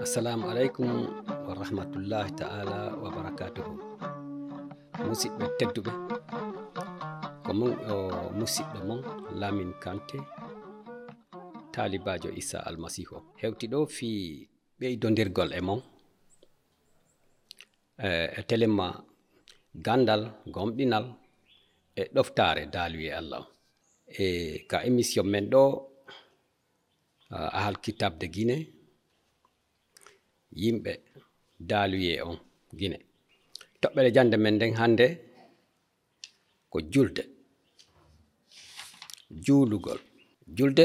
assalamu aleykum wa rahmatullahi taala wa barakatuhu. Musidɓe tedduɓe ko mon o musidɗo mon lamin kante talibajo issa almasihu. Hewti ɗo fi ɓeydodirgol e mon. E telemma gandal gomɗinal e ɗoftare daluye allah. E ka émission men ɗo ahal kitabde guine yimɓe daaluye on gine. Toɓɓere jannde men nden hannde ko julde. Juulugol. Julde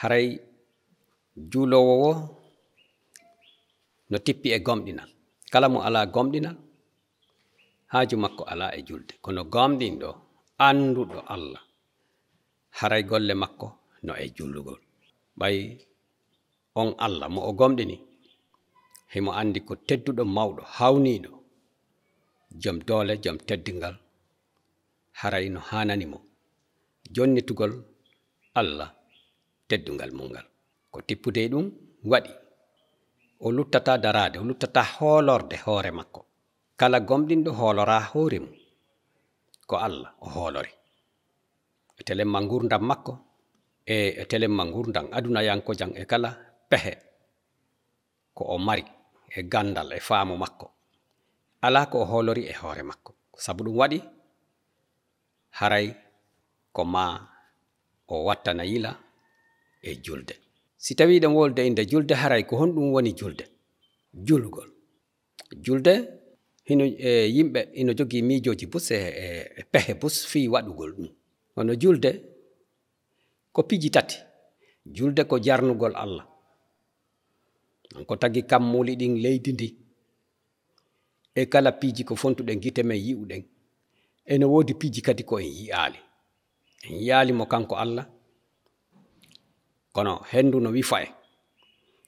haray juulowo wo no tippi e gomɗinal. Kala mo alaa gomɗinal haaju makko alaa e julde. Kono gomɗinɗo annduɗo allah. Haray golle makko no e jullugol ɓay on allah mo o gomɗini himo andi ko tedduɗo mawɗo hawniɗo joom doole joom teddingal. Haray no hanani mo. Jonnitugol allah teddungal mum ngal ko tippude ɗum waɗi. O luttata darade o luttata hoolorde hoore makko. Kala gomɗinɗo hoolora hoore mum. Ko allah o hoolori. E telemma gurdam makko e, e telemma gurdam adunayanko jan e kala pehe ko o mari e gandal e faamu makko. Ala ko o hoolori e hoore makko. Sabu ɗum waɗi haray ko ma o wattana yila e julde. Si tawi ɗen wolde inde julde haray ko honɗum woni julde. Julgol. Julde hino e yimɓe ino jogii miijooji bus e, e, e pehe bus fii waɗugol ɗum. Hono julde ko piji tati. Julde ko jarnugol allah. Ko tagi kammuli ɗin leydi ndi. E kala piiji ko fontuɗen gite men yi'uɗen ene woodi piiji kadi ko en yi'aali en yi'aali mo kanko allah. Kono henndu no wifa en.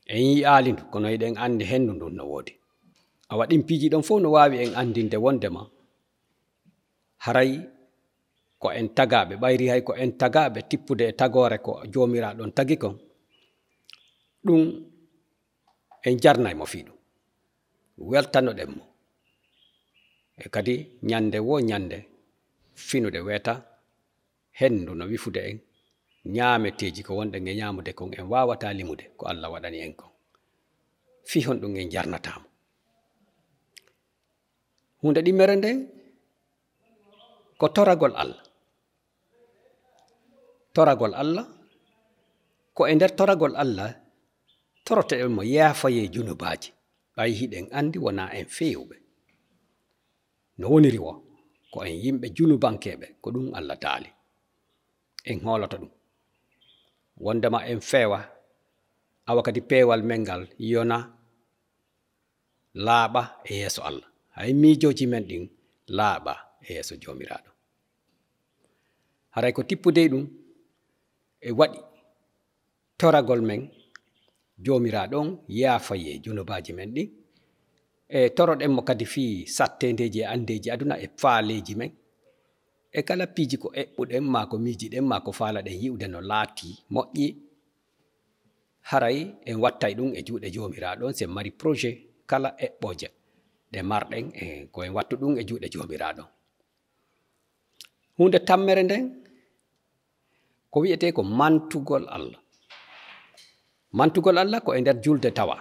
En yi'aali ndu kono eɗen anndi henndu ndun no woodi a waɗin piiji ɗon fof no waawi en anndinde wondema haray ko en tagaaɓe ɓayri hay ko en tagaaɓe tippude e tagore ko joomiraɗon tagi kon. Ɗum en jarnay mo fii ɗum weltanoɗen mo. E kadi ñande wo ñande finude weeta henndu no wifude en ñaameteeji ko wonɗen e ñaamude kon en waawata limude ko allah waɗani en kon. Fii hon ɗum en jarnataamo. Hunde ɗimmere nden ko toragol allah. Toragol allah ko e nder toragol allah toroto en mo yaafaye junubaji. Ɓay hiɗen andi wona en fewɓe. No woniri wo ko en yimɓe junubankeɓe ko ɗum allah daali en holata ɗum. Wondema en feewa awa kadi pewal men ngal yona laaɓa e yeeso allah. Hay miijoji men ɗin laaɓa e yeeso joomiraɗo haray ko tippude ɗum e waɗi toragol men jomiraɗon yaafaye junubaji men ɗin e toroɗen mo kadi fi sattedeji e andeji aduna e faaleji men. E kala piiji ko eɓɓuɗen ma ko miijiɗen ma ko faalaɗen yi'ude no laati moƴƴi. Haray en wattay ɗum e juuɗe jomiraɗon sen mari projet kala eɓɓoje ɗe marɗen e ko en wattu ɗum e juuɗe jomiraɗon. Hunde tammere nden ko wi'ete ko mantugol allah. mantugol allah ko e nder julde tawa.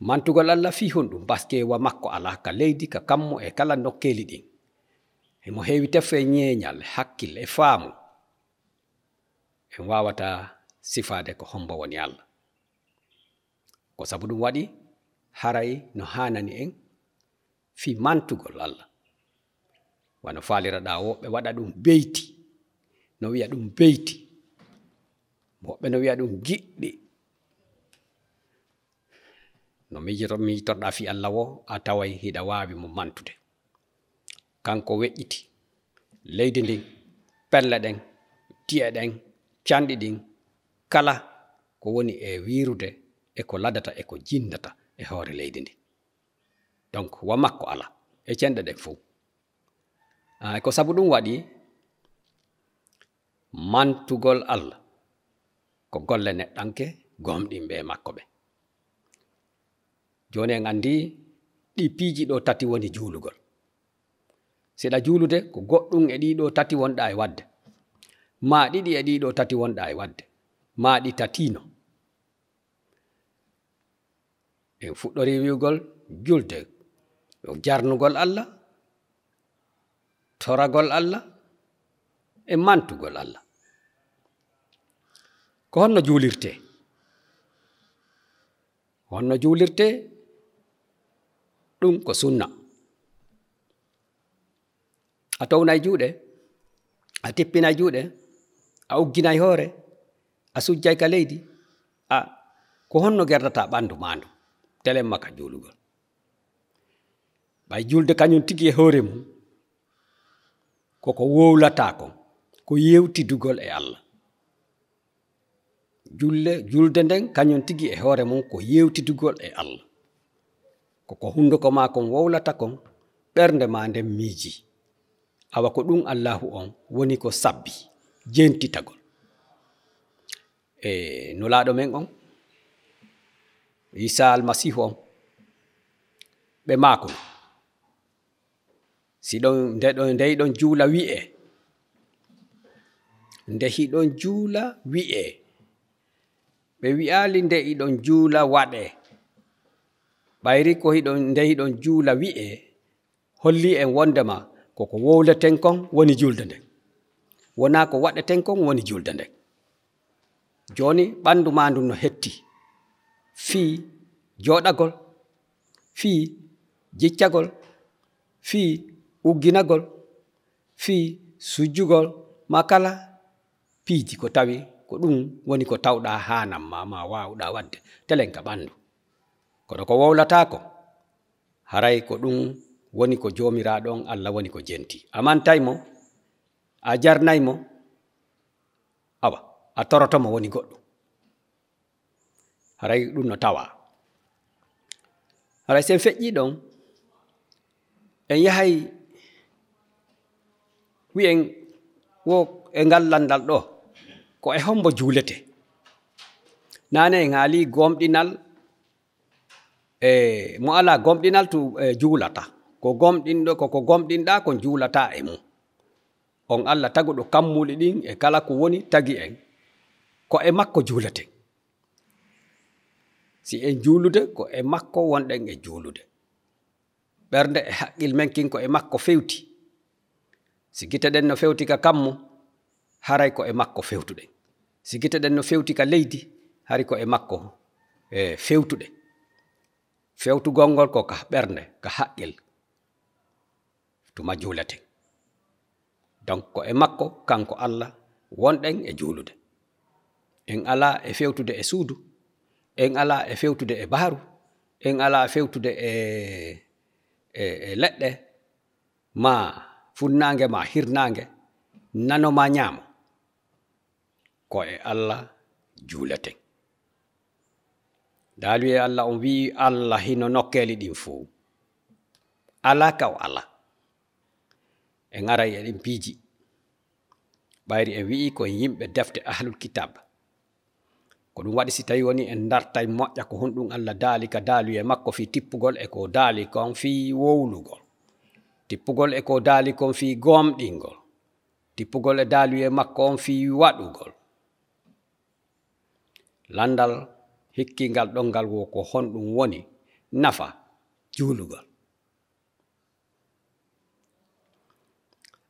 Mantugol allah fi honɗum baskewa makko ala ka leydi ka kammo e kala nokkeli ɗin. Emo heewi tefe e ñeeñal hakkille e faamu. En wawata sifaade ko hombo woni allah. Ko sabu ɗum waɗi haray no hanani en fi mantugol allah. Wano faliraɗa woɓɓe waɗa ɗum beyti. No wiya ɗum beyti. woɓɓe no wiya ɗum giɗɗi. No mijito mijitorɗa fi allah wo a taway hiɗa wawi mo mantude. Kanko weƴƴiti. Leydi ndin pelle ɗen ti'e ɗen canɗi ɗin kala ko woni e wirude e ko ladata e ko jindata e hoore leydi ndi. Donc wa makko ala e cenɗe ɗen fuu. Ah, e ko sabu ɗum waɗi mantugol allah. ko golle neɗɗanke gomɗinɓe e makko ɓe. Joni en andi ɗi piiji ɗo tati woni juulugol. Seɗa juulude ko goɗɗum e ɗiɗo tati wonɗa e wadde. Ma ɗiɗi e ɗiɗo tati wonɗa e wadde. Ma ɗi tatino en fuɗɗori wiwgol julde. Jarnugol allah toragol allah e mantugol allah. Ko honno juulirte? Honno juulirte? Ɗum ko sunna. A townay juuɗe a tippinay juuɗe a ugginay hoore a sujjay ka leydi a ko honno gerdata ɓandu mandu telen maka juulugol. Ɓay juulde kañum tigi e hoore mum koko wowlata kon ko yewtidugol e allah julle julde nden kañum tigi e hoore mum ko yewtidugol e allah. Koko hunduko ma kon wowlata kon ɓernde ma nden miiji. Awa ko ɗum allahu on woni ko sabbi jentitagol e nulaɗo men on isa almasihu on ɓe maako si ɗon ndeɗon ndeyɗon juula wi'e. Ndehiɗon juula wi'e. ɓe wi'ali nde iɗon juula waɗe. Ɓayri ko hiɗon nde hiɗon juula wi'e holli en wondema koko wowleten kon woni julde nden wona ko waɗeten kon woni julde nden joni ɓandu ma ndu no hetti. Fii joɗagol fii jiccagol fii ugginagol fii sujjugol ma kala piiji ko tawi ko ɗum woni ko tawɗa hanam ma ma wawɗa wadde telen ka ɓandu kono ko wowlatako haray ko ɗum woni ko jomiraɗon allah woni ko jenti. Amantaymo a jarnaymo awa a torotomo woni goɗɗo haray ɗum no tawa. Haray sen feƴƴi ɗon en yahay wi'en wo e ngallandal ɗo ko e hombo juulete. Naane en haali gomɗinal e mo ala gomɗinal to e, juulata. Ko gomɗinɗo koko gomɗinɗa ko juulata e mum on allah taguɗo kammuɗi ɗin e kala ko woni tagi en ko e makko juulaten si en juulude ko e makko wonɗen e juulude. Ɓernde e haqqil men kin ko e makko fewti. Si gite ɗen no fewti ka kammu haray ko e makko fewtuɗen. si giteɗen no fewti ka leydi hari ko e makko e fewtuɗe. Fewtugol ngol ko ka ɓernde ka haqqil. Tuma juulete. Donc ko e makko kanko allah wonɗen e juulude. En ala e fewtude e suudu en ala e fewtude e baaru en ala e fewtude e e, e leɗɗe ma funnange ma hirnaange nanoma ñaamo. ko e allah juulaten. Daalu e allah on wi'i allah hino nokkeeli ɗin fo ala ka o alaa en aray eɗen piiji. Ɓayri en wi'i ko yimɓe defte ahlul kitab ko ɗum waɗi si tawi woni en dartay moƴƴa ko honɗum allah daali ka daalu e makko fi tippugol e ko daali kon fi wowlugol tippugol e ko daali kon fi gomɗingol tippugol e daalu e makko on fi waɗugol. landal hikkingal ɗongal wo ko honɗum woni nafa juulugol.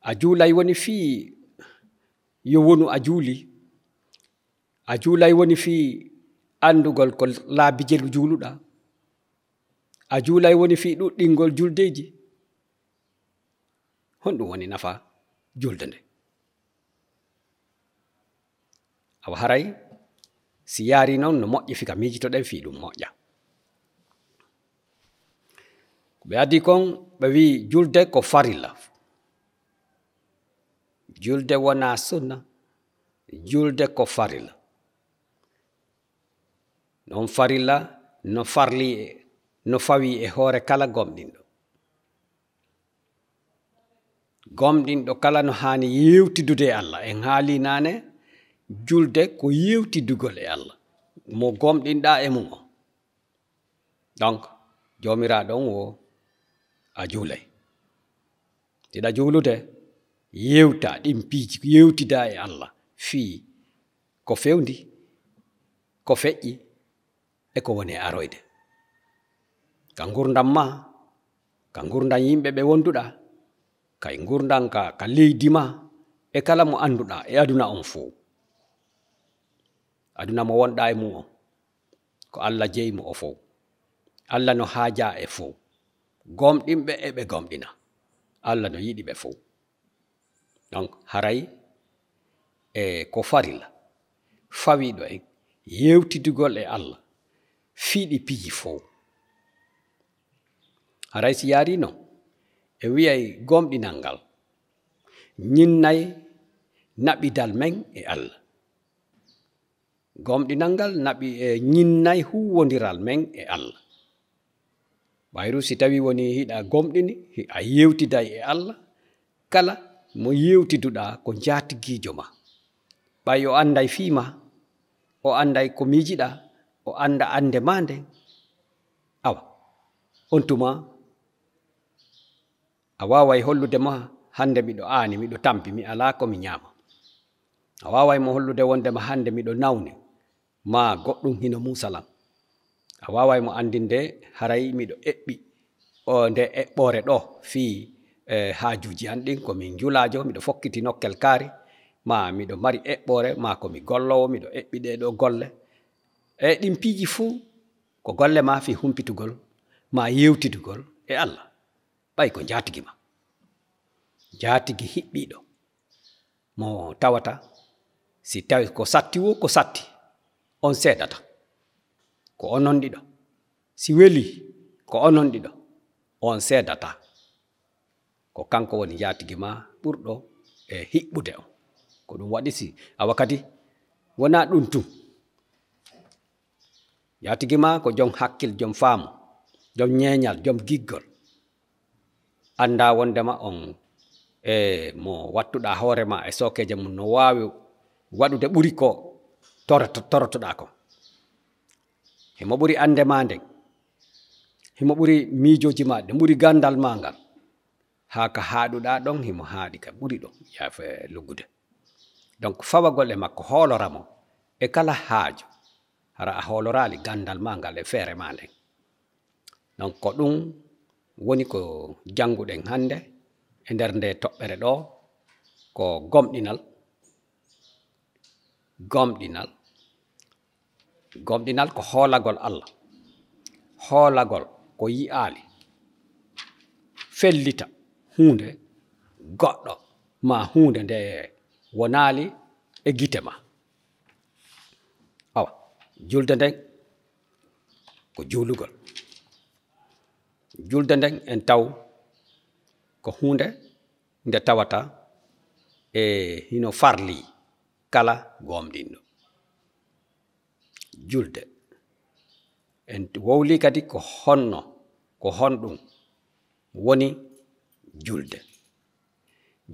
A juulay woni fii yo wonu a juuli a juulay woni fii anndugol ko laabijel juuluɗa a juulay woni fii ɗuɗɗingol juldeeji honɗum woni nafa julde nde. Awa haray si yaari noon no moƴƴi fika miijitoɗen fii ɗum moƴƴa. Ɓe addi kon ɓe wi julde ko farilla. Julde wona sunna julde ko farilla. Noon farilla no farli e, no fawi e hoore kala gomɗinɗo gomɗinɗo kala no haani yewtidude e allah en haali naane julde ko yewtidugol e allah. Mo gomɗinɗa e mum o. Donc jomiraɗo wo a juulay. Tiɗa juulude yewta ɗin piiji yewtida e allah. Fii ko fewndi ko feƴƴi e ko woni e aroyde. Ka gurdam ma ka gurdam yimɓe ɓe wonduɗa kay gurdam ka ka leydi ma e kala mo anduɗa e aduna on fo aduna mo wonɗa e mum o ko allah jeyimo o fof allah no haaja e fof gomɗinɓe eɓe gomɗina. Allah no yiɗi ɓe fof donc haray e ko farila. Fawiɗo en yewtidugol e allah. Fiiɗi piji fof haray si yarino e wiyay gomɗinal ngal. Ñinnay naɓidal men e allah. gomɗinal ngal naɓi e ñinnay huwodiral men e allah. Ɓayru si tawi woni hiɗa gomɗini a yewtiday e allah kala mo yewtiduɗa ko jatiguijo ma. Ɓay o anday fiima o anday ko miijiɗa o anda ande ma nden awa on tuma a waway hollude ma hande miɗo aani miɗo tampi mi ala komi ñaama. A waway mo hollude wondema hande miɗo nawni. ma goɗɗum hino musalam a waway mo andinde haray miɗo eɓɓi o nde eɓɓore ɗo fi e haajuji an ɗin komin julajo miɗo fokkiti nokkel kaari ma miɗo mari eɓɓore ma komi gollowo miɗo eɓɓi ɗe ɗo golle. E ɗin piiji fuu ko golle ma fi humpitugol ma yewtidugol e allah. Ɓay ko jatigi ma. Jatigi hiɓɓiɗo. Mo tawata si tawi ko satti wo ko satti. On seedata ko onon ɗiɗo si weli ko onon ɗiɗo on seedata ko kanko woni jatigi ma ɓurɗo e hiɓɓude on ko ɗum waɗi si awa kadi wona ɗum tum jatigi ma ko joom hakkil joom faamu joom ñeeñal joom giggol. Anda wondema on e mo wattuɗa hoorema e sokeje mum no wawi waɗude ɓuri ko toroto torotoɗa ko himo ɓuri andema nden. Himo ɓuri miijoji ma ɗen ɓuri gandal ma ngal. Haa ka haaɗuɗa ɗon himo haaɗi ka ɓuri ɗon yaafe luggude. Donc fawagol e makko hooloramo e kala haajo. Hara a hoolorali gandal ma ngal e feere ma nden. Donc ko ɗum woni ko jannguɗen hannde e nder nde toɓɓere ɗo ko gomɗinal gomɗinal. Gomɗinal ko hoolagol allah. Hoolagol ko yi'aali. Fellita huunde goɗɗo ma huunde nde wonaali e gite ma. Awa julde nden ko juulugol. Julde nden en taw ko hunde nde tawata e hino farli kala gomɗinɗo. Julde en wowli kadi ko honno ko honɗum woni julde.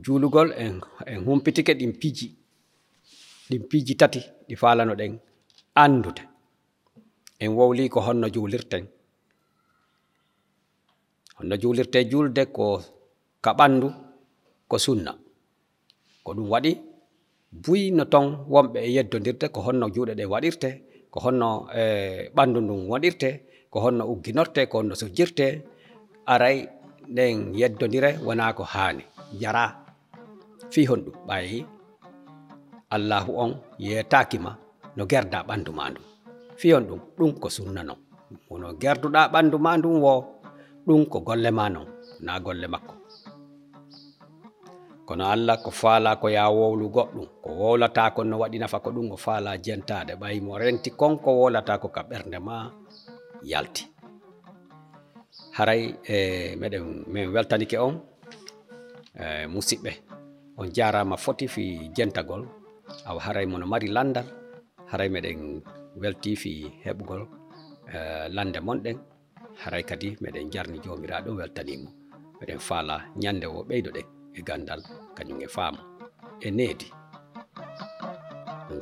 Juulugol en en humpitike ɗin piiji ɗin piiji tati ɗi falano ɗen andude. En wowli ko honno juulirten honno juulirte julde ko ka ɓandu ko sunna. Ko ɗum waɗi buyno ton wonɓe e yeddodirde ko honno juuɗe ɗe waɗirte ko honno e ɓanndu ndun waɗirte ko honno ugginorte ko honno sujjirte aray nden yeddodire wona ko haani. Jara fi honɗum ɓayi allahu on yetakima no gerda ɓanndu ma ndum fi on ɗum ɗum ko sunna non. Wono gerduɗa ɓanndu ma ndum wo ɗum ko golle ma non na golle makko. Kono allah ko faala ko ya wowlu goɗɗum ko wowlata ko no waɗi nafa ko ɗum o faala jentade ɓayi mo renti konko wolata ko ka ɓernde ma yalti. Haray e meɗen min weltanike on e musidɓe. On jarama foti fi jentagol. Awa haray mono mari landal. Haray meɗen welti fi heɓgol e lande monɗen. Haray kadi meɗen jarni jomiraɗo weltanimo meɗen faala ñande o ɓeydo ɗen e gandal kañum e faama e needi on